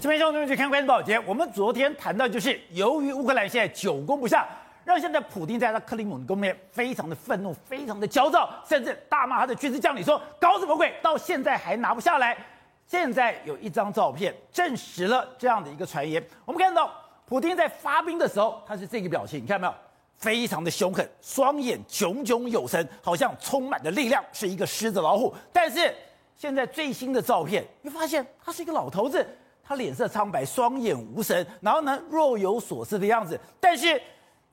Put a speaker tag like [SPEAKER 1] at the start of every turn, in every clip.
[SPEAKER 1] 这边兄弟们去看关键报节。我们昨天谈到，就是由于乌克兰现在久攻不下，让现在普丁在他克里姆林宫面非常的愤怒，非常的焦躁，甚至大骂他的军事将领说：“搞什么鬼？到现在还拿不下来。”现在有一张照片证实了这样的一个传言。我们看到普丁在发兵的时候，他是这个表情，你看到没有？非常的凶狠，双眼炯炯有神，好像充满了力量，是一个狮子老虎。但是现在最新的照片，你发现他是一个老头子，他脸色苍白，双眼无神，然后呢若有所思的样子。但是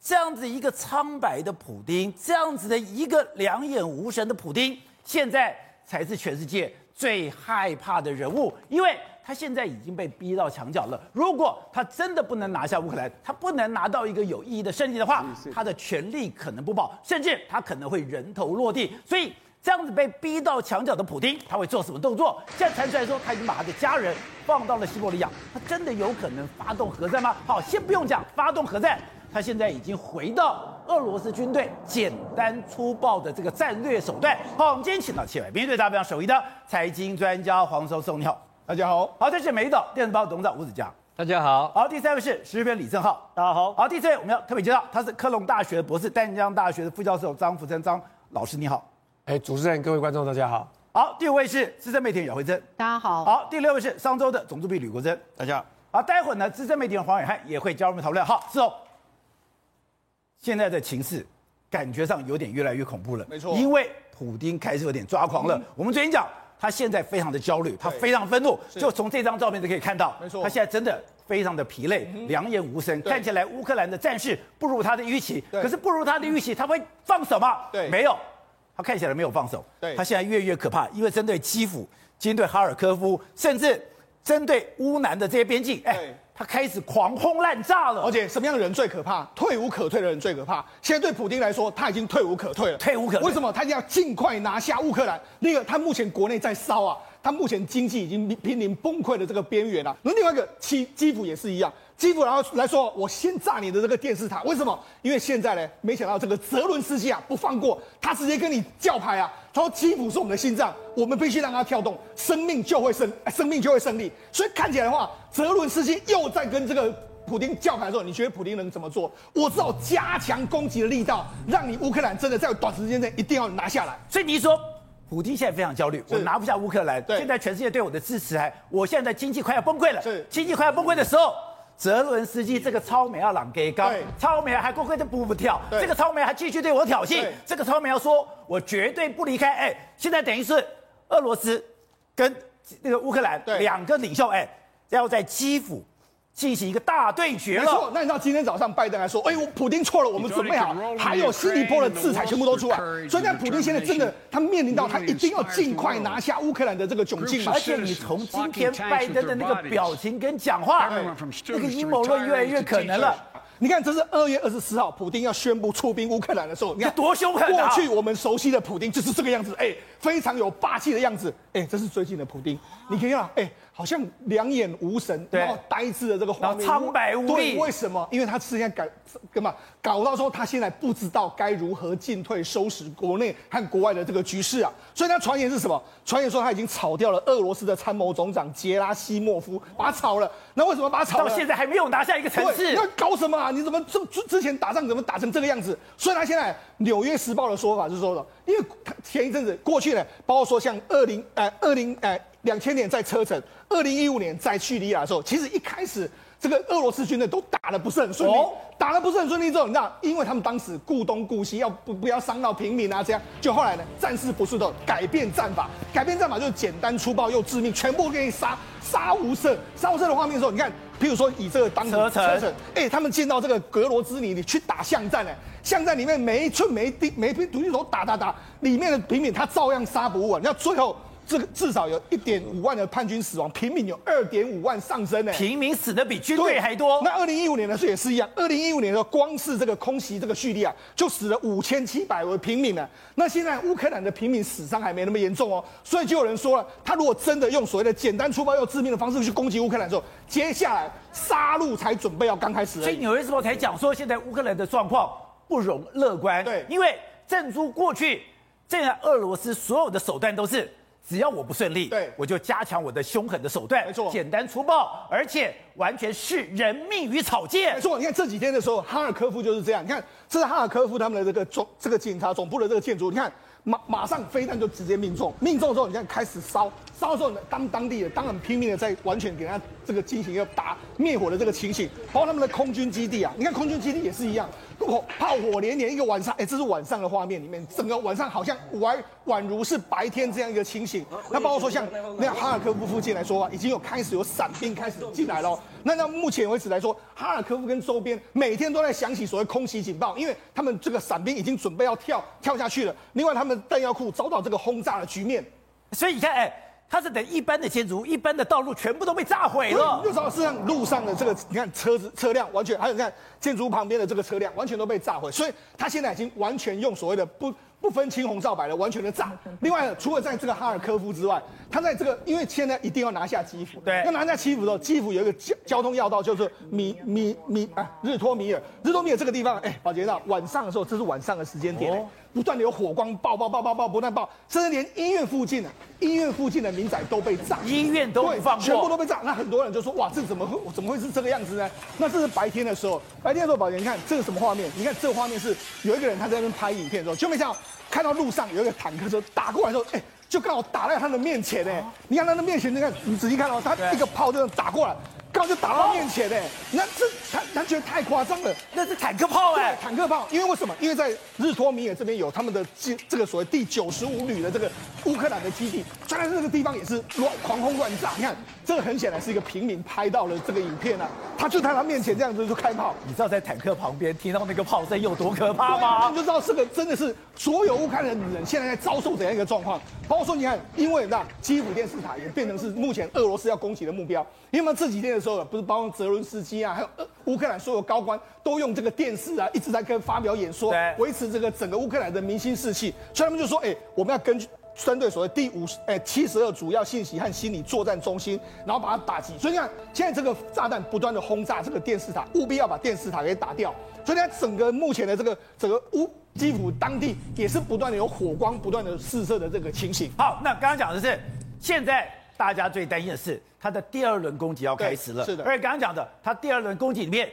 [SPEAKER 1] 这样子一个苍白的普丁，这样子的一个两眼无神的普丁，现在才是全世界。最害怕的人物，因为他现在已经被逼到墙角了。如果他真的不能拿下乌克兰，他不能拿到一个有意义的胜利的话，他的权力可能不保，甚至他可能会人头落地。所以这样子被逼到墙角的普丁，他会做什么动作？现在传出来说，他已经把他的家人放到了西伯利亚，他真的有可能发动核战吗？好，先不用讲发动核战。他现在已经回到俄罗斯军队简单粗暴的这个战略手段。好，我们今天请到七百名对大非常熟悉的财经专家黄绍送，你好，
[SPEAKER 2] 大家好。
[SPEAKER 1] 好，这是美岛电子报董事长吴子佳，
[SPEAKER 3] 大家好。
[SPEAKER 1] 好，第三位是时事编李正浩，
[SPEAKER 2] 大家好。
[SPEAKER 1] 好，第四位我们要特别介绍，他是科隆大学的博士，淡江大学的副教授张福生张老师，你好。
[SPEAKER 2] 哎，主持人，各位观众，大家好。
[SPEAKER 1] 好，第五位是资深媒体人姚慧珍，
[SPEAKER 4] 大家好。
[SPEAKER 1] 好，第六位是商周的总主笔吕国珍，
[SPEAKER 2] 大家好。
[SPEAKER 1] 好，待会儿呢，资深媒体人黄伟汉也会加入我们讨论。好，是哦。现在的情势感觉上有点越来越恐怖了，
[SPEAKER 2] 没错，
[SPEAKER 1] 因为普丁开始有点抓狂了。嗯、我们昨天讲，他现在非常的焦虑，他非常愤怒，就从这张照片就可以看到，没错，他现在真的非常的疲累，两眼无神，看起来乌克兰的战事不如他的预期。可是不如他的预期，他会放手吗？对，没有，他看起来没有放手。对，他现在越来越可怕，因为针对基辅、针对哈尔科夫，甚至针对乌南的这些边境，哎。他开始狂轰滥炸了，
[SPEAKER 2] 而且什么样的人最可怕？退无可退的人最可怕。现在对普京来说，他已经退无可退了，
[SPEAKER 1] 退无可退。
[SPEAKER 2] 为什么？他一定要尽快拿下乌克兰。那个，他目前国内在烧啊，他目前经济已经濒临崩溃的这个边缘了。那另外一个基基辅也是一样。基辅然后来说，我先炸你的这个电视塔，为什么？因为现在呢，没想到这个泽伦斯基啊不放过，他直接跟你叫牌啊，他说基辅是我们的心脏，我们必须让它跳动，生命就会胜，生命就会胜利。所以看起来的话，泽伦斯基又在跟这个普丁叫牌的时候，你觉得普丁能怎么做？我只好加强攻击的力道，让你乌克兰真的在短时间内一定要拿下来。
[SPEAKER 1] 所以你说，普丁现在非常焦虑，我拿不下乌克兰，现在全世界对我的支持还，我现在经济快要崩溃了，是经济快要崩溃的时候。泽伦斯基这个超美要朗给高，超美还乖乖的不不跳，这个超美还继续对我挑衅，这个超美要说我绝对不离开，哎，现在等于是俄罗斯跟那个乌克兰两个领袖，哎，要在基辅。进行一个大对决了。没错，
[SPEAKER 2] 那你知道今天早上拜登还说，哎，我普京错了，我们准备好，还有新一波的制裁全部都出来。所以，在普京现在真的，他面临到他一定要尽快拿下乌克兰的这个窘境。
[SPEAKER 1] 而且，你从今天拜登的那个表情跟讲话，那个阴谋论越来越可能了。
[SPEAKER 2] 你看，这是二月二十四号，普京要宣布出兵乌克兰的时候，你看
[SPEAKER 1] 多凶狠啊！
[SPEAKER 2] 过去我们熟悉的普京就是这个样子，哎，非常有霸气的样子。哎，这是最近的普京，你可以看，哎。好像两眼无神，然后呆滞的这个画面，
[SPEAKER 1] 苍白无力。
[SPEAKER 2] 对，为什么？因为他之前搞干嘛？搞到说他现在不知道该如何进退，收拾国内和国外的这个局势啊。所以他传言是什么？传言说他已经炒掉了俄罗斯的参谋总长杰拉西莫夫，把他炒了。那为什么把他炒了？
[SPEAKER 1] 到现在还没有拿下一个城市。
[SPEAKER 2] 你要搞什么啊？你怎么这之之前打仗怎么打成这个样子？所以他现在《纽约时报》的说法是说的，因为他前一阵子过去呢，包括说像二零呃二零呃。两千年在车臣，二零一五年在叙利亚的时候，其实一开始这个俄罗斯军队都打得不是很顺利，哦、打得不是很顺利之后，你知道，因为他们当时顾东顾西，要不不要伤到平民啊，这样，就后来呢，战事不顺的改变战法，改变战法就是简单粗暴又致命，全部给你杀杀无赦，杀无赦的画面的时候，你看，譬如说以这个当时车臣，哎、欸，他们见到这个格罗兹尼，你去打巷战呢，巷战里面每一寸每一滴每一片土地都打打打，里面的平民他照样杀不完，你要最后。这个至少有一点五万的叛军死亡，平民有二点五万上升呢。
[SPEAKER 1] 平民死的比军队还多。
[SPEAKER 2] 那二零一五年的时候也是一样，二零一五年的时候光是这个空袭这个叙利亚，就死了五千七百位平民呢。那现在乌克兰的平民死伤还没那么严重哦，所以就有人说了，他如果真的用所谓的简单粗暴又致命的方式去攻击乌克兰的时候，接下来杀戮才准备要刚开始。
[SPEAKER 1] 所以纽约时报才讲说，现在乌克兰的状况不容乐观。对，因为正如过去，现在俄罗斯所有的手段都是。只要我不顺利，
[SPEAKER 2] 对，
[SPEAKER 1] 我就加强我的凶狠的手段，
[SPEAKER 2] 没错，
[SPEAKER 1] 简单粗暴，而且完全视人命于草芥。
[SPEAKER 2] 没错，你看这几天的时候，哈尔科夫就是这样。你看，这是哈尔科夫他们的这个总这个警察总部的这个建筑，你看。马马上飞弹就直接命中，命中之后，你看开始烧，烧的时候呢，当当地的当然拼命的在完全给他这个进行一个打灭火的这个情形，包括他们的空军基地啊，你看空军基地也是一样，炮炮火连连，一个晚上，哎，这是晚上的画面里面，整个晚上好像宛宛如是白天这样一个情形。那包括说像那哈尔科夫附近来说啊，已经有开始有伞兵开始进来了。那到目前为止来说，哈尔科夫跟周边每天都在响起所谓空袭警报，因为他们这个伞兵已经准备要跳跳下去了。另外，他们弹药库遭到这个轰炸的局面，
[SPEAKER 1] 所以你看，哎，它是等一般的建筑、一般的道路全部都被炸毁了。
[SPEAKER 2] 就说是让路上的这个，你看车子车辆完全，还有你看建筑旁边的这个车辆完全都被炸毁。所以它现在已经完全用所谓的不不分青红皂白的完全的炸。另外，除了在这个哈尔科夫之外，他在这个因为现在一定要拿下基辅，
[SPEAKER 1] 对，
[SPEAKER 2] 要拿下基辅的时候，基辅有一个交交通要道，就是米米米啊日托米尔，日托米尔这个地方，哎，保洁到晚上的时候，这是晚上的时间点。哦不断的有火光爆爆爆爆爆，不断爆，甚至连医院附近的医院附近的民宅都被炸，
[SPEAKER 1] 医院都放
[SPEAKER 2] 全部都被炸。那很多人就说：哇，这怎么会怎么会是这个样子呢？那这是白天的时候，白天的时候，宝杰，你看这是什么画面？你看这个画面是有一个人他在那边拍影片的时候，就没想到看到路上有一个坦克车打过来的时候，哎，就刚好打在他的面前哎。你看他的面前，你看你仔细看到他一个炮这样打过来。刚就打到面前哎，那这他他觉得太夸张了，
[SPEAKER 1] 那是坦克炮哎，
[SPEAKER 2] 坦克炮，因为为什么？因为在日托米尔这边有他们的基这个所谓第九十五旅的这个乌克兰的基地，当然这个地方也是乱狂轰乱炸，你看这个很显然是一个平民拍到了这个影片啊，他就在他面前这样子就开炮，
[SPEAKER 1] 你知道在坦克旁边听到那个炮声有多可怕吗？
[SPEAKER 2] 你就知道这个真的是所有乌克兰的人现在在遭受怎样一个状况。包括说你看，因为那基辅电视塔也变成是目前俄罗斯要攻击的目标，因为这几天的时候，不是包括泽伦斯基啊，还有乌克兰所有高官都用这个电视啊，一直在跟发表演说，维持这个整个乌克兰的民心士气。所以他们就说，哎，我们要根据针对所谓第五十哎七十二主要信息和心理作战中心，然后把它打击。所以你看，现在这个炸弹不断的轰炸这个电视塔，务必要把电视塔给打掉。所以呢，整个目前的这个整个乌基辅当地也是不断的有火光不断的四射的这个情形。
[SPEAKER 1] 好，那刚刚讲的是现在。大家最担心的是他的第二轮攻击要开始了，
[SPEAKER 2] 是的。
[SPEAKER 1] 而且刚刚讲的，他第二轮攻击里面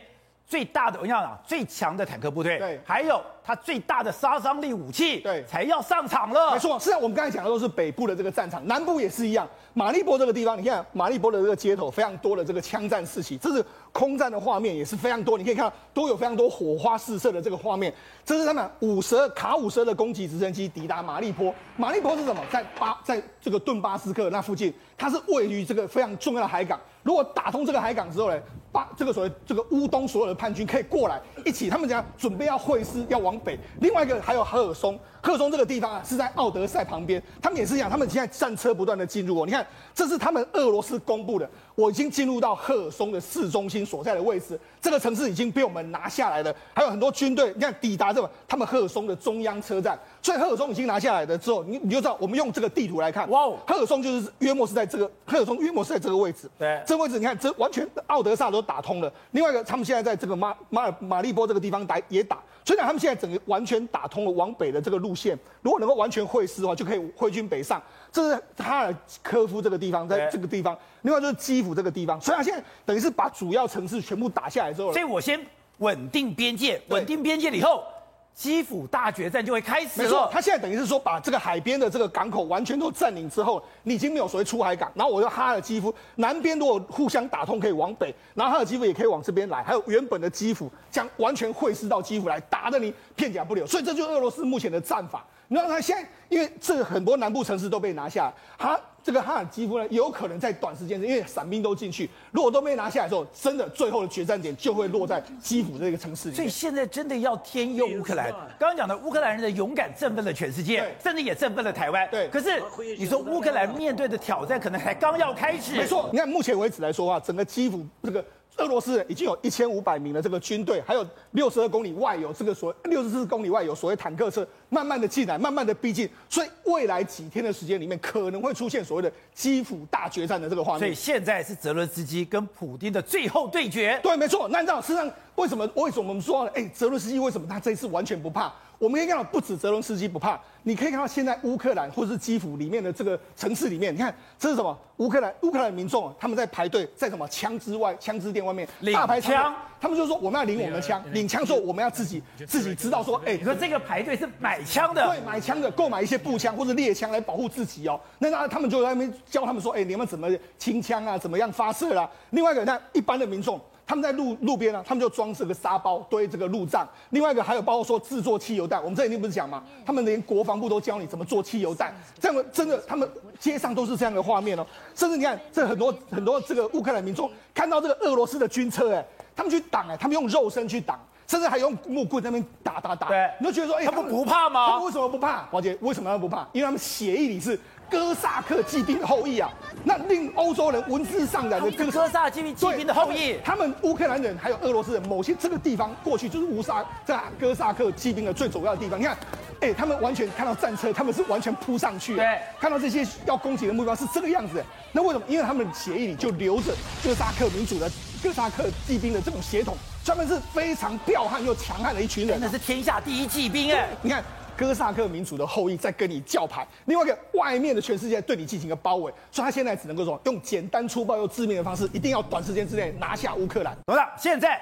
[SPEAKER 1] 最大的，我想啊最强的坦克部队，
[SPEAKER 2] 对，
[SPEAKER 1] 还有它最大的杀伤力武器，
[SPEAKER 2] 对，
[SPEAKER 1] 才要上场了。
[SPEAKER 2] 没错，实际上我们刚才讲的都是北部的这个战场，南部也是一样。马利波这个地方，你看马利波的这个街头非常多的这个枪战四起，这是空战的画面也是非常多。你可以看到都有非常多火花四射的这个画面。这是他们五十二卡五十二的攻击直升机抵达马利波。马利波是什么？在巴在这个顿巴斯克那附近，它是位于这个非常重要的海港。如果打通这个海港之后呢，把这个所谓这个乌东所有的叛军可以过来一起，他们讲准备要会师要往北。另外一个还有赫尔松。赫松这个地方啊，是在奥德赛旁边。他们也是一样，他们现在战车不断的进入哦。你看，这是他们俄罗斯公布的，我已经进入到赫尔松的市中心所在的位置。这个城市已经被我们拿下来了，还有很多军队，你看抵达这个他们赫尔松的中央车站。所以赫尔松已经拿下来了之后，你你就知道，我们用这个地图来看，哇，哦赫尔松就是约莫是在这个赫尔松约莫是在这个位置。
[SPEAKER 1] 对，
[SPEAKER 2] 这个位置你看，这完全奥德萨都打通了。另外一个，他们现在在这个马马尔马利波这个地方打也打。所以讲，他们现在整个完全打通了往北的这个路线。如果能够完全会师的话，就可以挥军北上。这是哈尔科夫这个地方，在这个地方。另外就是基辅这个地方。所以他现在等于是把主要城市全部打下来之后，
[SPEAKER 1] 所以我先稳定边界，稳定边界了以后。基辅大决战就会开始了。
[SPEAKER 2] 没错，他现在等于是说，把这个海边的这个港口完全都占领之后，你已经没有所谓出海港。然后我就哈尔基夫南边如果互相打通，可以往北，然后哈尔基夫也可以往这边来。还有原本的基辅将完全会师到基辅来，打得你片甲不留。所以这就是俄罗斯目前的战法。你知道他现在，因为这很多南部城市都被拿下，他。这个哈尔基夫呢，有可能在短时间内，因为伞兵都进去，如果都没拿下来之后，真的最后的决战点就会落在基辅这个城市里面。
[SPEAKER 1] 所以现在真的要天佑乌克兰。刚刚讲的乌克兰人的勇敢振奋了全世界，甚至也振奋了台湾。
[SPEAKER 2] 对。
[SPEAKER 1] 可是你说乌克兰面对的挑战可能还刚要开始。
[SPEAKER 2] 没错，你看目前为止来说的话，整个基辅这个。俄罗斯已经有一千五百名的这个军队，还有六十二公里外有这个所谓六十四公里外有所谓坦克车，慢慢的进来，慢慢的逼近，所以未来几天的时间里面可能会出现所谓的基辅大决战的这个画面。
[SPEAKER 1] 所以现在是泽伦斯基跟普京的最后对决。
[SPEAKER 2] 对，没错。那你知道，事实上为什么？为什么我们说，哎，泽伦斯基为什么他这一次完全不怕？我们可以看到，不止泽伦斯基不怕，你可以看到现在乌克兰或者是基辅里面的这个城市里面，你看这是什么？乌克兰乌克兰民众他们在排队，在什么枪支外枪支店外面大排枪，他们就说我们要领我们的枪，领枪之后我们要自己自己知道说，哎，
[SPEAKER 1] 你说这个排队是买枪的，
[SPEAKER 2] 对，买枪的，购买一些步枪或者猎枪来保护自己哦。那那他们就在那边教他们说，哎，你们怎么清枪啊？怎么样发射啦？另外一个，那一般的民众。他们在路路边啊，他们就装这个沙包堆这个路障。另外一个还有包括说制作汽油弹，我们这里面不是讲吗？他们连国防部都教你怎么做汽油弹，这样的真的，他们街上都是这样的画面哦。甚至你看，这很多很多这个乌克兰民众看到这个俄罗斯的军车，哎，他们去挡，哎，他们用肉身去挡，甚至还用木棍在那边打打打。
[SPEAKER 1] 对，
[SPEAKER 2] 你就觉得说，哎，
[SPEAKER 1] 他们不怕吗？
[SPEAKER 2] 他们为什么不怕？宝姐，为什么他们不怕？因为他们协议里是。哥萨克骑兵的后裔啊，那令欧洲人闻之丧胆的
[SPEAKER 1] 哥哥萨骑骑兵的后裔，
[SPEAKER 2] 他们乌克兰人还有俄罗斯人，某些这个地方过去就是乌萨在哥萨克骑兵的最主要的地方。你看，哎、欸，他们完全看到战车，他们是完全扑上去，
[SPEAKER 1] 对，
[SPEAKER 2] 看到这些要攻击的目标是这个样子。那为什么？因为他们协议里就留着哥萨克民主的哥萨克骑兵的这种血统，专门是非常彪悍又强悍的一群人，
[SPEAKER 1] 那是天下第一骑兵哎，
[SPEAKER 2] 你看。哥萨克民族的后裔在跟你叫牌，另外一个外面的全世界对你进行一个包围，所以他现在只能够说用简单粗暴又致命的方式，一定要短时间之内拿下乌克兰。
[SPEAKER 1] 董事长，现在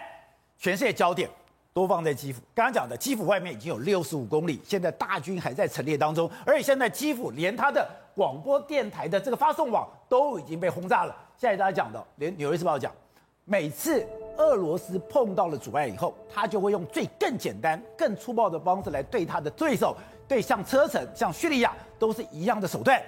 [SPEAKER 1] 全世界焦点都放在基辅，刚刚讲的基辅外面已经有六十五公里，现在大军还在陈列当中，而且现在基辅连他的广播电台的这个发送网都已经被轰炸了。现在大家讲的，连纽约时报讲，每次。俄罗斯碰到了阻碍以后，他就会用最更简单、更粗暴的方式来对他的对手，对像车臣、像叙利亚都是一样的手段。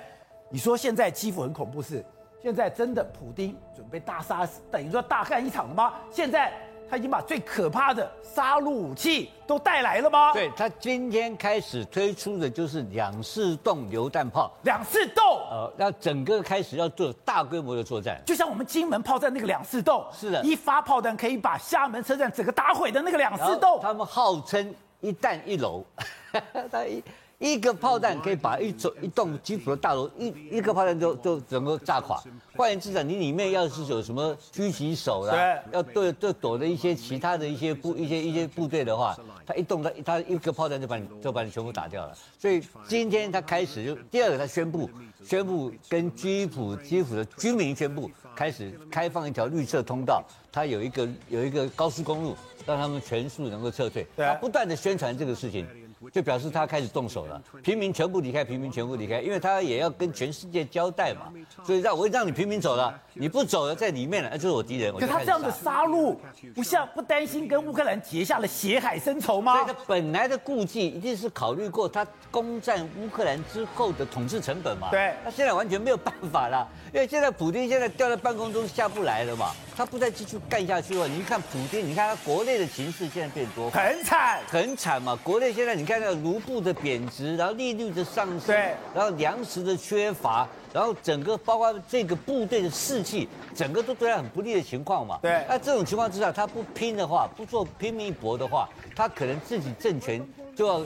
[SPEAKER 1] 你说现在基辅很恐怖是？现在真的普丁准备大杀，等于说大干一场了吗？现在。他已经把最可怕的杀戮武器都带来了吗？
[SPEAKER 3] 对，他今天开始推出的就是两式洞榴弹炮。
[SPEAKER 1] 两式洞，
[SPEAKER 3] 呃，那整个开始要做大规模的作战，
[SPEAKER 1] 就像我们金门炮战那个两式洞。
[SPEAKER 3] 是的，
[SPEAKER 1] 一发炮弹可以把厦门车站整个打毁的那个两式洞。
[SPEAKER 3] 他们号称一弹一楼，他一。一个炮弹可以把一栋一栋基辅的大楼一一个炮弹就就整个炸垮。换言之讲，你里面要是有什么狙击手啦，对，要对对躲的一些其他的一些部一些一些部队的话，他一动他他一个炮弹就把你就把你全部打掉了。所以今天他开始就第二个他宣布宣布跟基辅基辅的居民宣布开始开放一条绿色通道，他有一个有一个高速公路让他们全数能够撤退。他不断的宣传这个事情。就表示他开始动手了，平民全部离开，平民全部离开，因为他也要跟全世界交代嘛，所以让我让你平民走了，你不走了，在里面了，那就是我敌人。
[SPEAKER 1] 可他这样的杀戮，不像不担心跟乌克兰结下了血海深仇吗？
[SPEAKER 3] 所以他本来的顾忌一定是考虑过他攻占乌克兰之后的统治成本嘛。
[SPEAKER 1] 对，
[SPEAKER 3] 他现在完全没有办法了，因为现在普京现在掉在半空中下不来了嘛。他不再继续干下去了。你看普京，你看他国内的形势现在变多，
[SPEAKER 1] 很惨，
[SPEAKER 3] 很惨嘛。国内现在你看那个卢布的贬值，然后利率的上升，
[SPEAKER 1] 对，
[SPEAKER 3] 然后粮食的缺乏，然后整个包括这个部队的士气，整个都对他很不利的情况嘛。
[SPEAKER 1] 对，
[SPEAKER 3] 那这种情况之下，他不拼的话，不做拼命一搏的话，他可能自己政权就要。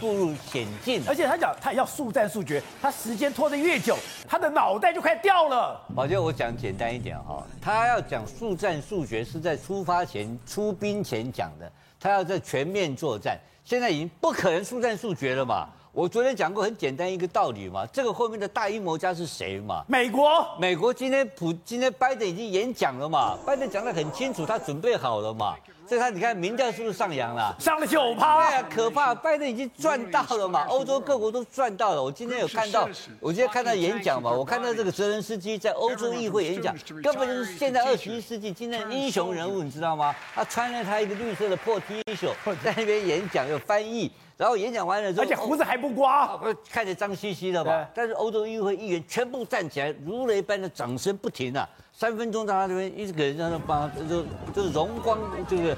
[SPEAKER 3] 步入险境，
[SPEAKER 1] 而且他讲他要速战速决，他时间拖得越久，他的脑袋就快掉了。
[SPEAKER 3] 宝杰，我讲简单一点哈，他要讲速战速决是在出发前出兵前讲的，他要在全面作战，现在已经不可能速战速决了嘛。我昨天讲过很简单一个道理嘛，这个后面的大阴谋家是谁嘛？
[SPEAKER 1] 美国，
[SPEAKER 3] 美国今天普今天拜登已经演讲了嘛，拜登讲得很清楚，他准备好了嘛。所以他你看民调是不是上扬了？
[SPEAKER 1] 上了九趴。
[SPEAKER 3] 对啊，可怕！拜登已经赚到了嘛，欧洲各国都赚到了。我今天有看到，我今天看到演讲嘛，我看到这个泽伦斯基在欧洲议会演讲，根本就是现在二十一世纪今天的英雄人物，你知道吗？他穿了他一个绿色的破 T 恤，在那边演讲有翻译，然后演讲完了之后，
[SPEAKER 1] 而且胡子还不刮，
[SPEAKER 3] 看着脏兮兮的嘛。但是欧洲议会议员全部站起来，如雷般的掌声不停啊。三分钟在他这边一直给人家那帮，就就是荣光，就是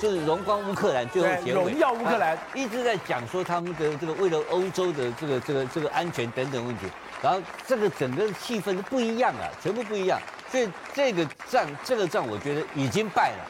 [SPEAKER 3] 就是荣光乌克兰最后结尾，
[SPEAKER 1] 荣耀乌克兰。
[SPEAKER 3] 一直在讲说他们的这个为了欧洲的这个这个这个安全等等问题，然后这个整个气氛都不一样啊，全部不一样，所以这个仗这个仗我觉得已经败了，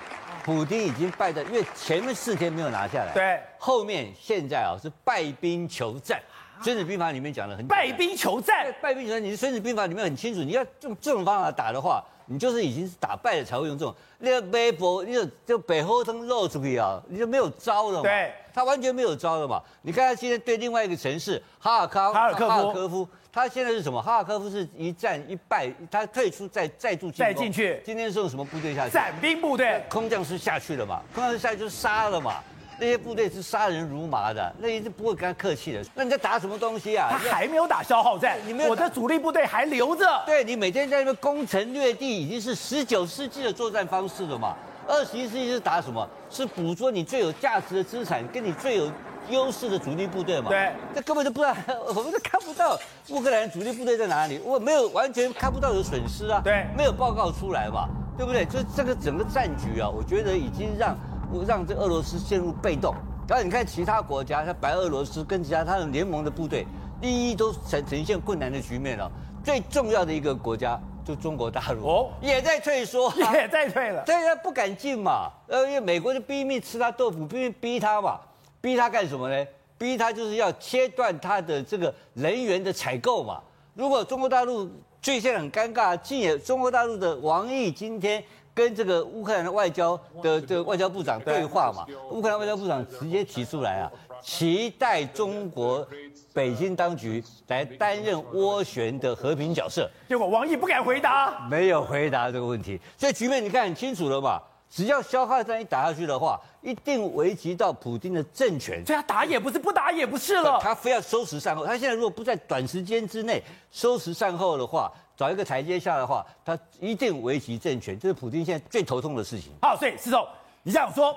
[SPEAKER 3] 普京已经败的，因为前面四天没有拿下来，
[SPEAKER 1] 对，
[SPEAKER 3] 后面现在啊是败兵求战。《孙子兵法》里面讲的很
[SPEAKER 1] 败兵求战，
[SPEAKER 3] 败兵求战。你《孙子兵法》里面很清楚，你要用这种方法打的话，你就是已经是打败了才会用这种那个微博，你就就北后头露出去啊，你就没有招了嘛。
[SPEAKER 1] 对，
[SPEAKER 3] 他完全没有招了嘛。你看他今天对另外一个城市哈尔康
[SPEAKER 1] 哈尔科夫，
[SPEAKER 3] 哈尔科夫，他现在是什么？哈尔科夫是一战一败，他退出再再度进
[SPEAKER 1] 再进去。
[SPEAKER 3] 今天是用什么部队下去？
[SPEAKER 1] 伞兵部队，
[SPEAKER 3] 空降师下去了嘛？空降师下去就是杀了嘛。那些部队是杀人如麻的，那些是不会跟他客气的。那你在打什么东西啊？
[SPEAKER 1] 他还没有打消耗战，
[SPEAKER 3] 你没有，
[SPEAKER 1] 我的主力部队还留着。
[SPEAKER 3] 对，你每天在那边攻城略地，已经是十九世纪的作战方式了嘛。二十一世纪是打什么？是捕捉你最有价值的资产，跟你最有优势的主力部队嘛。
[SPEAKER 1] 对，
[SPEAKER 3] 这根本就不知道，我们都看不到乌克兰主力部队在哪里，我没有完全看不到有损失啊。
[SPEAKER 1] 对，
[SPEAKER 3] 没有报告出来嘛，对不对？就这个整个战局啊，我觉得已经让让这俄罗斯陷入被动。然后你看其他国家，像白俄罗斯跟其他他的联盟的部队，第一都呈呈现困难的局面了。最重要的一个国家就中国大陆哦，也在退缩，
[SPEAKER 1] 也在退了。
[SPEAKER 3] 对，他不敢进嘛。呃，因为美国就逼命吃他豆腐，逼逼他嘛，逼他干什么呢？逼他就是要切断他的这个人员的采购嘛。如果中国大陆最现在很尴尬，进也中国大陆的王毅今天。跟这个乌克兰的外交的这个外交部长对话嘛，乌克兰外交部长直接提出来啊，期待中国北京当局来担任斡旋的和平角色。
[SPEAKER 1] 结果王毅不敢回答，
[SPEAKER 3] 没有回答这个问题，所以局面你看很清楚了嘛。只要消耗战一打下去的话，一定危及到普京的政权。
[SPEAKER 1] 对啊打也不是，不打也不是了。
[SPEAKER 3] 他非要收拾善后，他现在如果不在短时间之内收拾善后的话，找一个台阶下的话，他一定危及政权。这是普京现在最头痛的事情。
[SPEAKER 1] 好，所以施总，你这样说，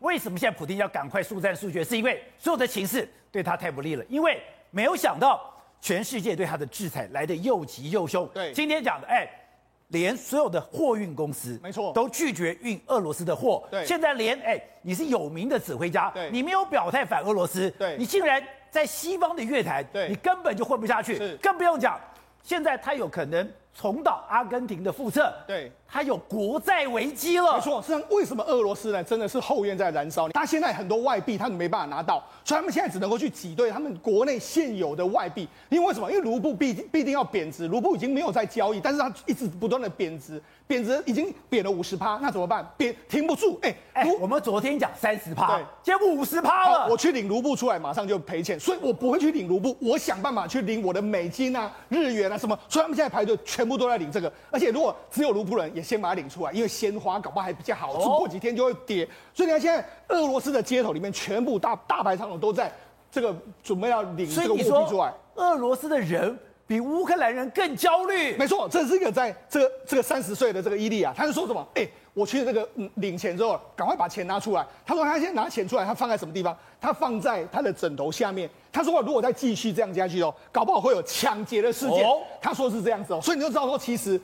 [SPEAKER 1] 为什么现在普京要赶快速战速决？是因为所有的情势对他太不利了。因为没有想到全世界对他的制裁来得又急又凶。
[SPEAKER 2] 对，
[SPEAKER 1] 今天讲的，哎。连所有的货运公司，
[SPEAKER 2] 没错，
[SPEAKER 1] 都拒绝运俄罗斯的货。
[SPEAKER 2] 对，
[SPEAKER 1] 现在连哎，你是有名的指挥家，
[SPEAKER 2] 对，
[SPEAKER 1] 你没有表态反俄罗斯，
[SPEAKER 2] 对，
[SPEAKER 1] 你竟然在西方的乐坛，
[SPEAKER 2] 对，
[SPEAKER 1] 你根本就混不下去，
[SPEAKER 2] 是，
[SPEAKER 1] 更不用讲，现在他有可能。重蹈阿根廷的覆辙，
[SPEAKER 2] 对，
[SPEAKER 1] 他有国债危机了。
[SPEAKER 2] 没错，实际上为什么俄罗斯呢？真的是后院在燃烧。他现在很多外币他们没办法拿到，所以他们现在只能够去挤兑他们国内现有的外币。因为为什么？因为卢布必必定要贬值，卢布已经没有在交易，但是它一直不断的贬值，贬值已经贬了五十趴，那怎么办？贬停不住。哎、欸、哎、欸，我们昨天讲三十趴，对，现在五十趴了。我去领卢布出来，马上就赔钱，所以我不会去领卢布，我想办法去领我的美金啊、日元啊什么。所以他们现在排队全部都在领这个。而且如果只有卢布人，也先把它领出来，因为鲜花搞不好还比较好，过几天就会跌。所以你看，现在俄罗斯的街头里面，全部大大排长龙都在这个准备要领这个货币出来。
[SPEAKER 1] 俄罗斯的人比乌克兰人更焦虑。
[SPEAKER 2] 没错，这是一个在这个这个三十岁的这个伊利啊，他是说什么？哎，我去这个领钱之后，赶快把钱拿出来。他说他现在拿钱出来，他放在什么地方？他放在他的枕头下面。他说如果再继续这样下去哦，搞不好会有抢劫的事件。他说是这样子哦，所以你就知道说，其实。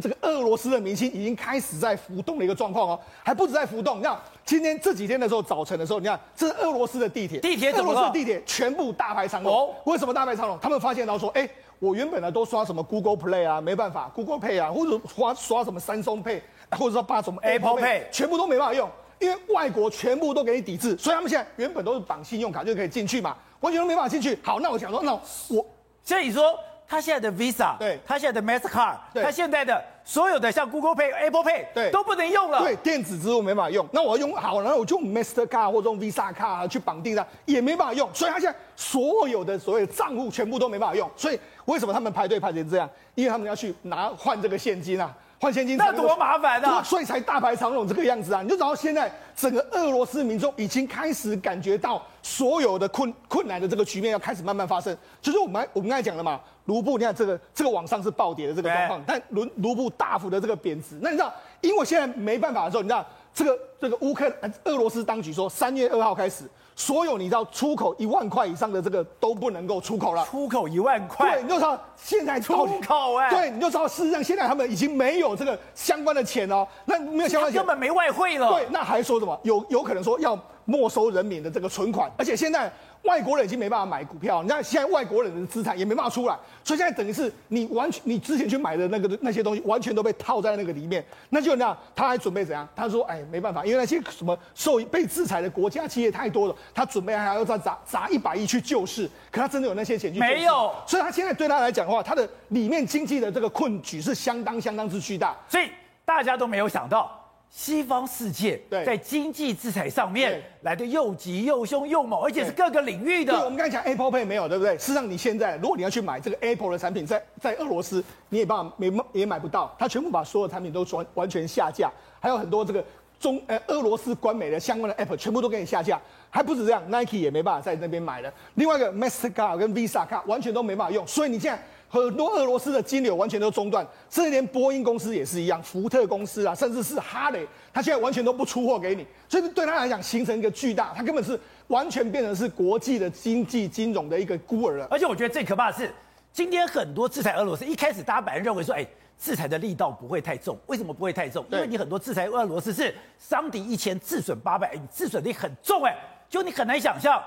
[SPEAKER 2] 这个俄罗斯的明星已经开始在浮动的一个状况哦，还不止在浮动。你看今天这几天的时候，早晨的时候，你看这是俄罗斯的地铁，
[SPEAKER 1] 地铁？
[SPEAKER 2] 俄罗斯的地铁全部大排长龙。哦，为什么大排长龙？他们发现到说，哎，我原本呢都刷什么 Google Play 啊，没办法，Google Pay 啊，或者刷刷什么三松 Pay，或者说把什么 Apple Pay，全部都没办法用，因为外国全部都给你抵制，所以他们现在原本都是绑信用卡就可以进去嘛，完全都没办法进去。好，那我想说，那我
[SPEAKER 1] 所以你说。他现在的 Visa，
[SPEAKER 2] 对，
[SPEAKER 1] 他现在的 Mastercard，对，他现在的所有的像 Google Pay、Apple Pay，
[SPEAKER 2] 对，
[SPEAKER 1] 都不能用了。
[SPEAKER 2] 对，电子支付没办法用。那我要用好，然后我就用 Mastercard 或者用 Visa 卡去绑定它，也没办法用。所以他现在所有的所谓的账户全部都没办法用。所以为什么他们排队排成这样？因为他们要去拿换这个现金啊。换现金
[SPEAKER 1] 那多麻烦啊！
[SPEAKER 2] 所以才大排长龙这个样子啊！你就知道现在整个俄罗斯民众已经开始感觉到所有的困困难的这个局面要开始慢慢发生。就是我们我们刚才讲了嘛，卢布你看这个这个往上是暴跌的这个状况，但卢卢布大幅的这个贬值。那你知道，因为现在没办法的时候，你知道这个这个乌克兰俄罗斯当局说，三月二号开始。所有你知道出口一万块以上的这个都不能够出口了。
[SPEAKER 1] 出口一万块，
[SPEAKER 2] 对，你就知道现在
[SPEAKER 1] 出口哎，
[SPEAKER 2] 对，你就知道事实上现在他们已经没有这个相关的钱哦，那没有相关的钱，
[SPEAKER 1] 根本没外汇了。
[SPEAKER 2] 对，那还说什么？有有可能说要没收人民的这个存款，而且现在外国人已经没办法买股票，你看现在外国人的资产也没办法出来，所以现在等于是你完全你之前去买的那个那些东西，完全都被套在那个里面。那就那样，他还准备怎样？他说：“哎，没办法，因为那些什么受被制裁的国家企业太多了，他准备还要再砸砸一百亿去救市。可他真的有那些钱去救市？
[SPEAKER 1] 没有。
[SPEAKER 2] 所以他现在对他来讲的话，他的里面经济的这个困局是相当相当之巨大。
[SPEAKER 1] 所以大家都没有想到。”西方世界在经济制裁上面来的又急又凶又猛，而且是各个领域的。
[SPEAKER 2] 对，我们刚才讲 Apple Pay 没有，对不对？事实上，你现在如果你要去买这个 Apple 的产品，在在俄罗斯你也办法没也买不到，他全部把所有产品都完完全下架，还有很多这个中呃俄罗斯官媒的相关的 App 全部都给你下架，还不止这样，Nike 也没办法在那边买了。另外一个 Mastercard 跟 Visa 卡完全都没办法用，所以你现在。很多俄罗斯的金流完全都中断，甚至连波音公司也是一样，福特公司啊，甚至是哈雷，他现在完全都不出货给你，所以对他来讲形成一个巨大，他根本是完全变成是国际的经济金融的一个孤儿了。
[SPEAKER 1] 而且我觉得最可怕的是，今天很多制裁俄罗斯，一开始大家本来认为说，哎，制裁的力道不会太重，为什么不会太重？因为你很多制裁俄罗斯是伤敌一千，自损八百，你自损力很重，哎，就你很难想象。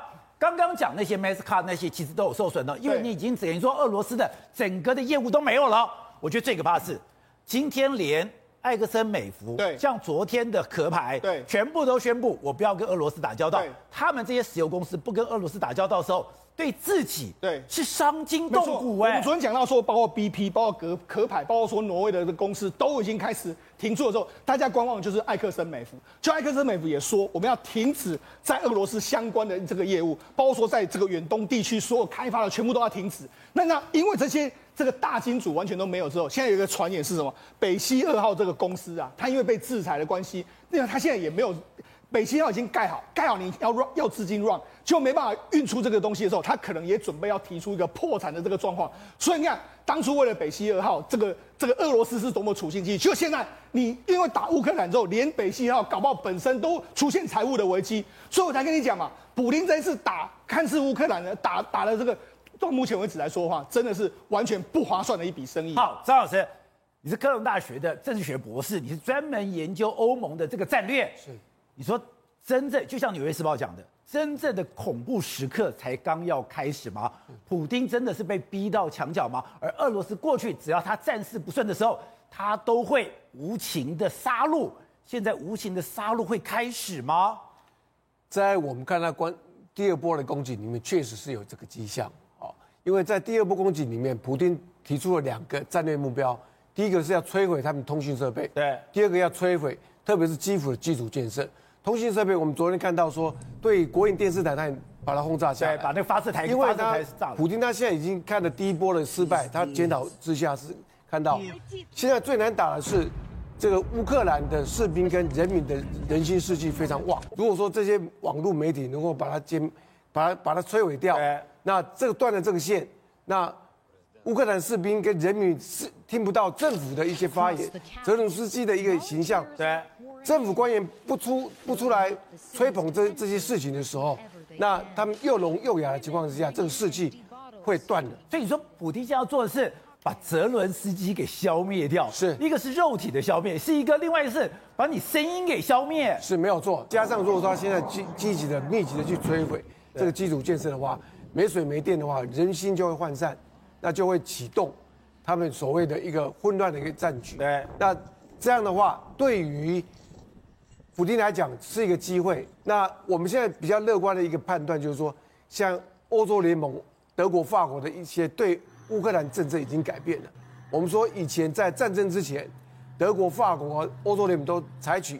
[SPEAKER 1] 刚刚讲那些 Mastercard 那些其实都有受损的，因为你已经等于说俄罗斯的整个的业务都没有了。我觉得最可怕的是，今天连埃克森美孚，对，像昨天的壳牌，对，全部都宣布我不要跟俄罗斯打交道。他们这些石油公司不跟俄罗斯打交道的时候。对自己对是伤筋动骨哎。我
[SPEAKER 2] 们昨天讲到说，包括 BP，包括壳壳牌，包括说挪威的公司都已经开始停住的时候，大家观望就是埃克森美孚。就埃克森美孚也说，我们要停止在俄罗斯相关的这个业务，包括说在这个远东地区所有开发的全部都要停止。那那因为这些这个大金主完全都没有之后，现在有一个传言是什么？北溪二号这个公司啊，它因为被制裁的关系，那它现在也没有。北溪号已经盖好，盖好你要 run 要资金 run，就没办法运出这个东西的时候，他可能也准备要提出一个破产的这个状况。所以你看，当初为了北溪二号，这个这个俄罗斯是多么处心积虑，就现在你因为打乌克兰之后，连北溪号搞不好本身都出现财务的危机。所以我才跟你讲嘛，普丁这一次打看似乌克兰的打打了这个，到目前为止来说的话，真的是完全不划算的一笔生意。
[SPEAKER 1] 好，张老师，你是科隆大学的政治学博士，你是专门研究欧盟的这个战略。是。你说真正就像《纽约时报》讲的，真正的恐怖时刻才刚要开始吗？普京真的是被逼到墙角吗？而俄罗斯过去只要他战事不顺的时候，他都会无情的杀戮。现在无情的杀戮会开始吗？
[SPEAKER 4] 在我们看到关第二波的攻击里面，确实是有这个迹象啊。因为在第二波攻击里面，普京提出了两个战略目标：第一个是要摧毁他们通讯设备，对；第二个要摧毁，特别是基辅的基础建设。通信设备，我们昨天看到说，对国营电视台，他把它轰炸下来，
[SPEAKER 1] 把那个发射台，
[SPEAKER 4] 因为他普京他现在已经看了第一波的失败，他检讨之下是看到，现在最难打的是这个乌克兰的士兵跟人民的人心士气非常旺。如果说这些网络媒体能够把它歼，把它把它摧毁掉，那这个断了这个线，那乌克兰士兵跟人民是听不到政府的一些发言，泽伦斯基的一个形象，对。政府官员不出不出来吹捧这这些事情的时候，那他们又聋又哑的情况之下，这个士气会断的。
[SPEAKER 1] 所以你说，普丁现在要做的是把泽伦斯基给消灭掉，
[SPEAKER 4] 是
[SPEAKER 1] 一个是肉体的消灭，是一个另外一个是把你声音给消灭，
[SPEAKER 4] 是没有错。加上如果说他现在积积极的密集的去摧毁这个基础建设的话，没水没电的话，人心就会涣散，那就会启动他们所谓的一个混乱的一个战局。对，那这样的话，对于普京来讲是一个机会。那我们现在比较乐观的一个判断就是说，像欧洲联盟、德国、法国的一些对乌克兰政策已经改变了。我们说以前在战争之前，德国、法国、欧洲联盟都采取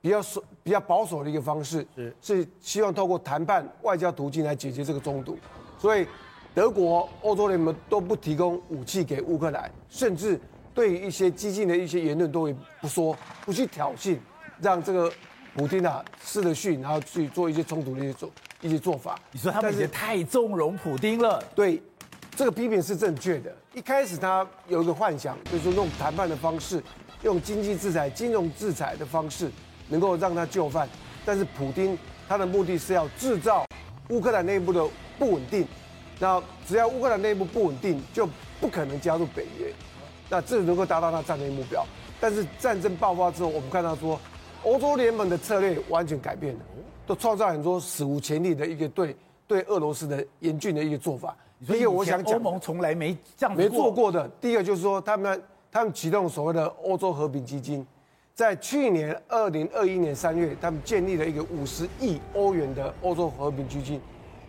[SPEAKER 4] 比较守、比较保守的一个方式，是是希望透过谈判、外交途径来解决这个冲突。所以德国、欧洲联盟都不提供武器给乌克兰，甚至对于一些激进的一些言论都会不说，不去挑衅。让这个普丁啊失了训，然后去做一些冲突的一些做一些做法。
[SPEAKER 1] 你说他们也太纵容普丁了？
[SPEAKER 4] 对，这个批评是正确的。一开始他有一个幻想，就是说用谈判的方式，用经济制裁、金融制裁的方式，能够让他就范。但是普丁他的目的是要制造乌克兰内部的不稳定。那只要乌克兰内部不稳定，就不可能加入北约。那这能够达到他战略目标。但是战争爆发之后，我们看到说。欧洲联盟的策略完全改变了，都创造很多史无前例的一个对对俄罗斯的严峻的一个做法。
[SPEAKER 1] 第一个，我想讲，欧盟从来没这样
[SPEAKER 4] 没做过的。第一个就是说，他们他们启动所谓的欧洲和平基金，在去年二零二一年三月，他们建立了一个五十亿欧元的欧洲和平基金。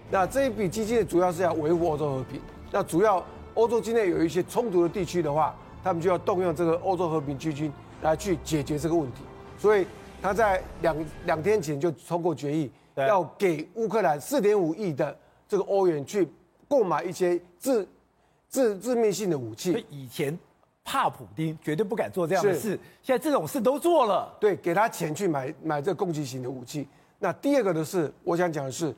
[SPEAKER 4] 那这一笔基金主要是要维护欧洲和平。那主要欧洲境内有一些冲突的地区的话，他们就要动用这个欧洲和平基金来去解决这个问题。所以他在两两天前就通过决议，要给乌克兰四点五亿的这个欧元去购买一些致致致命性的武器。
[SPEAKER 1] 以前怕普丁，绝对不敢做这样的事，现在这种事都做了。
[SPEAKER 4] 对，给他钱去买买这个攻击型的武器。那第二个的是，我想讲的是，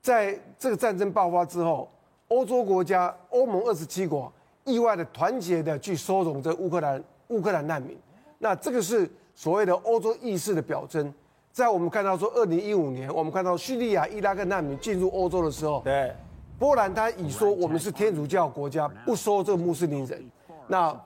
[SPEAKER 4] 在这个战争爆发之后，欧洲国家欧盟二十七国意外的团结的去收容这乌克兰乌克兰难民。那这个是所谓的欧洲意识的表征。在我们看到说，二零一五年我们看到叙利亚、伊拉克难民进入欧洲的时候，
[SPEAKER 1] 对，
[SPEAKER 4] 波兰他以说我们是天主教国家，不收这个穆斯林人。那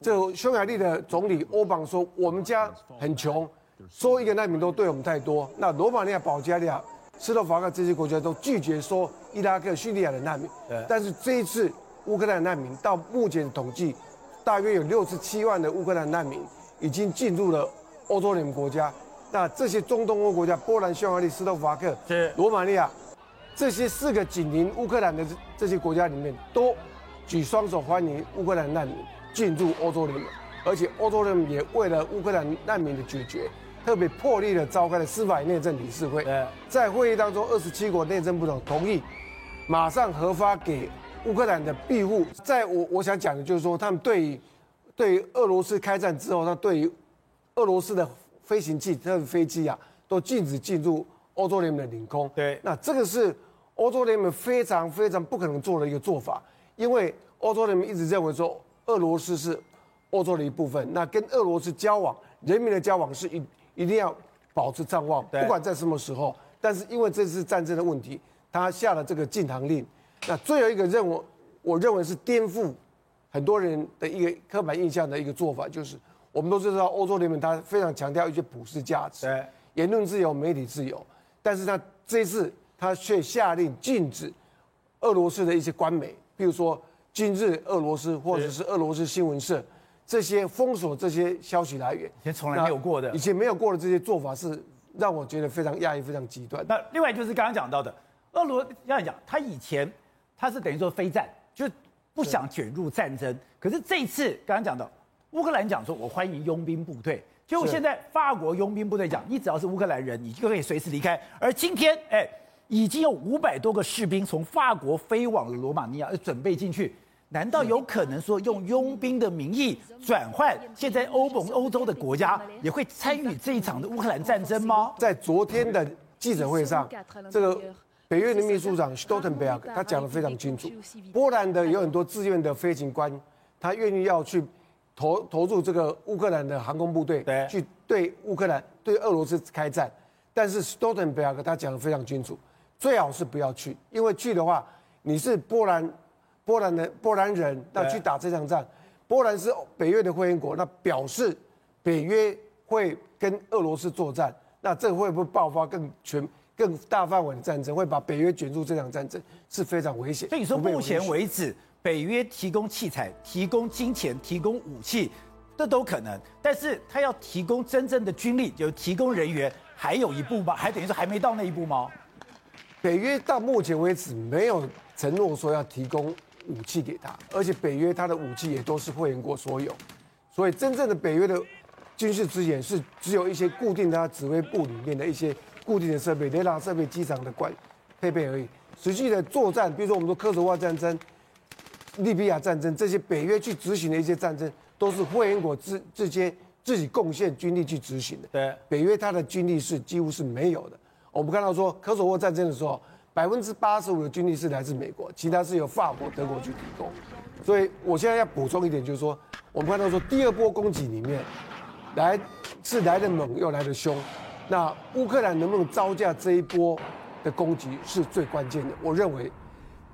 [SPEAKER 4] 这匈牙利的总理欧邦说，我们家很穷，收一个难民都对我们太多。那罗马尼亚、保加利亚、斯洛伐克这些国家都拒绝收伊拉克、叙利亚的难民。但是这一次乌克兰难民到目前的统计，大约有六十七万的乌克兰难民。已经进入了欧洲联盟国家，那这些中东欧国家，波兰、匈牙利、斯洛伐克、罗马尼亚，这些四个紧邻乌克兰的这些国家里面，都举双手欢迎乌克兰难民进入欧洲联盟，而且欧洲联盟也为了乌克兰难民的解决，特别破例的召开了司法内政理事会。在会议当中，二十七国内政部长同意马上核发给乌克兰的庇护。在我我想讲的就是说，他们对于。对于俄罗斯开战之后，那对于俄罗斯的飞行器、他的飞机啊，都禁止进入欧洲联盟的领空。
[SPEAKER 1] 对，
[SPEAKER 4] 那这个是欧洲联盟非常非常不可能做的一个做法，因为欧洲联盟一直认为说，俄罗斯是欧洲的一部分，那跟俄罗斯交往、人民的交往是一一定要保持畅望，不管在什么时候。但是因为这次战争的问题，他下了这个禁航令。那最后一个任务，我认为是颠覆。很多人的一个刻板印象的一个做法，就是我们都知道欧洲联盟它非常强调一些普世价值，言论自由、媒体自由，但是他这一次它却下令禁止俄罗斯的一些官媒，比如说今日俄罗斯或者是俄罗斯新闻社，这些封锁这些消息来源，
[SPEAKER 1] 以前从来没有过的，
[SPEAKER 4] 以前没有过的这些做法是让我觉得非常压抑、非常极端。
[SPEAKER 1] 那另外就是刚刚讲到的，俄罗这样讲，他以前他是等于说非战就。不想卷入战争，可是这一次刚刚讲到，乌克兰讲说，我欢迎佣兵部队。结果现在法国佣兵部队讲，你只要是乌克兰人，你就可以随时离开。而今天，哎，已经有五百多个士兵从法国飞往了罗马尼亚，准备进去。难道有可能说用佣兵的名义转换？现在欧盟、欧洲的国家也会参与这一场的乌克兰战争吗？
[SPEAKER 4] 在昨天的记者会上，这个。北约的秘书长 Stoltenberg 他讲得非常清楚，波兰的有很多自愿的飞行官，他愿意要去投投入这个乌克兰的航空部队，去对乌克兰对俄罗斯开战。但是 Stoltenberg 他讲得非常清楚，最好是不要去，因为去的话，你是波兰波兰的波兰人，那去打这场战，波兰是北约的会员国，那表示北约会跟俄罗斯作战，那这会不会爆发更全？更大范围的战争会把北约卷入这场战争是非常危险。
[SPEAKER 1] 所以说，目前为止，北约提供器材、提供金钱、提供武器，这都可能。但是，他要提供真正的军力，就提供人员，还有一步吗？还等于说还没到那一步吗？
[SPEAKER 4] 北约到目前为止没有承诺说要提供武器给他，而且北约他的武器也都是会员国所有，所以真正的北约的军事资源是只有一些固定的指挥部里面的一些。固定的设备、雷达设备、机场的关配备而已。实际的作战，比如说我们说科索沃战争、利比亚战争，这些北约去执行的一些战争，都是会员国之之间自己贡献军力去执行的。
[SPEAKER 1] 对，
[SPEAKER 4] 北约它的军力是几乎是没有的。我们看到说科索沃战争的时候，百分之八十五的军力是来自美国，其他是由法国、德国去提供。所以我现在要补充一点，就是说我们看到说第二波攻击里面，来是来的猛又来的凶。那乌克兰能不能招架这一波的攻击是最关键的。我认为，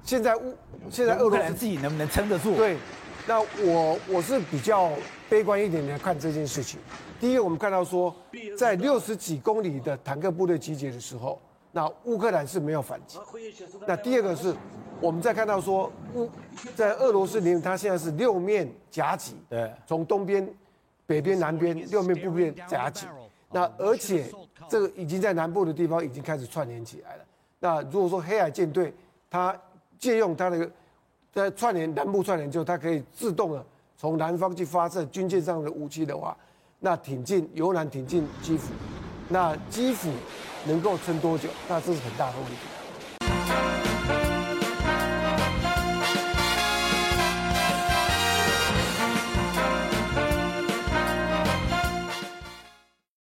[SPEAKER 4] 现在乌现在俄罗斯
[SPEAKER 1] 自己能不能撑得住？
[SPEAKER 4] 对，那我我是比较悲观一点来看这件事情。第一个，我们看到说，在六十几公里的坦克部队集结的时候，那乌克兰是没有反击。那第二个是，我们在看到说乌在俄罗斯里面，它现在是六面夹击，
[SPEAKER 1] 对，
[SPEAKER 4] 从东边、北边、南边六面布面夹击。那而且这个已经在南部的地方已经开始串联起来了。那如果说黑海舰队它借用它的在串联南部串联之后，它可以自动的从南方去发射军舰上的武器的话，那挺进由南挺进基辅，那基辅能够撑多久？那这是很大的问题。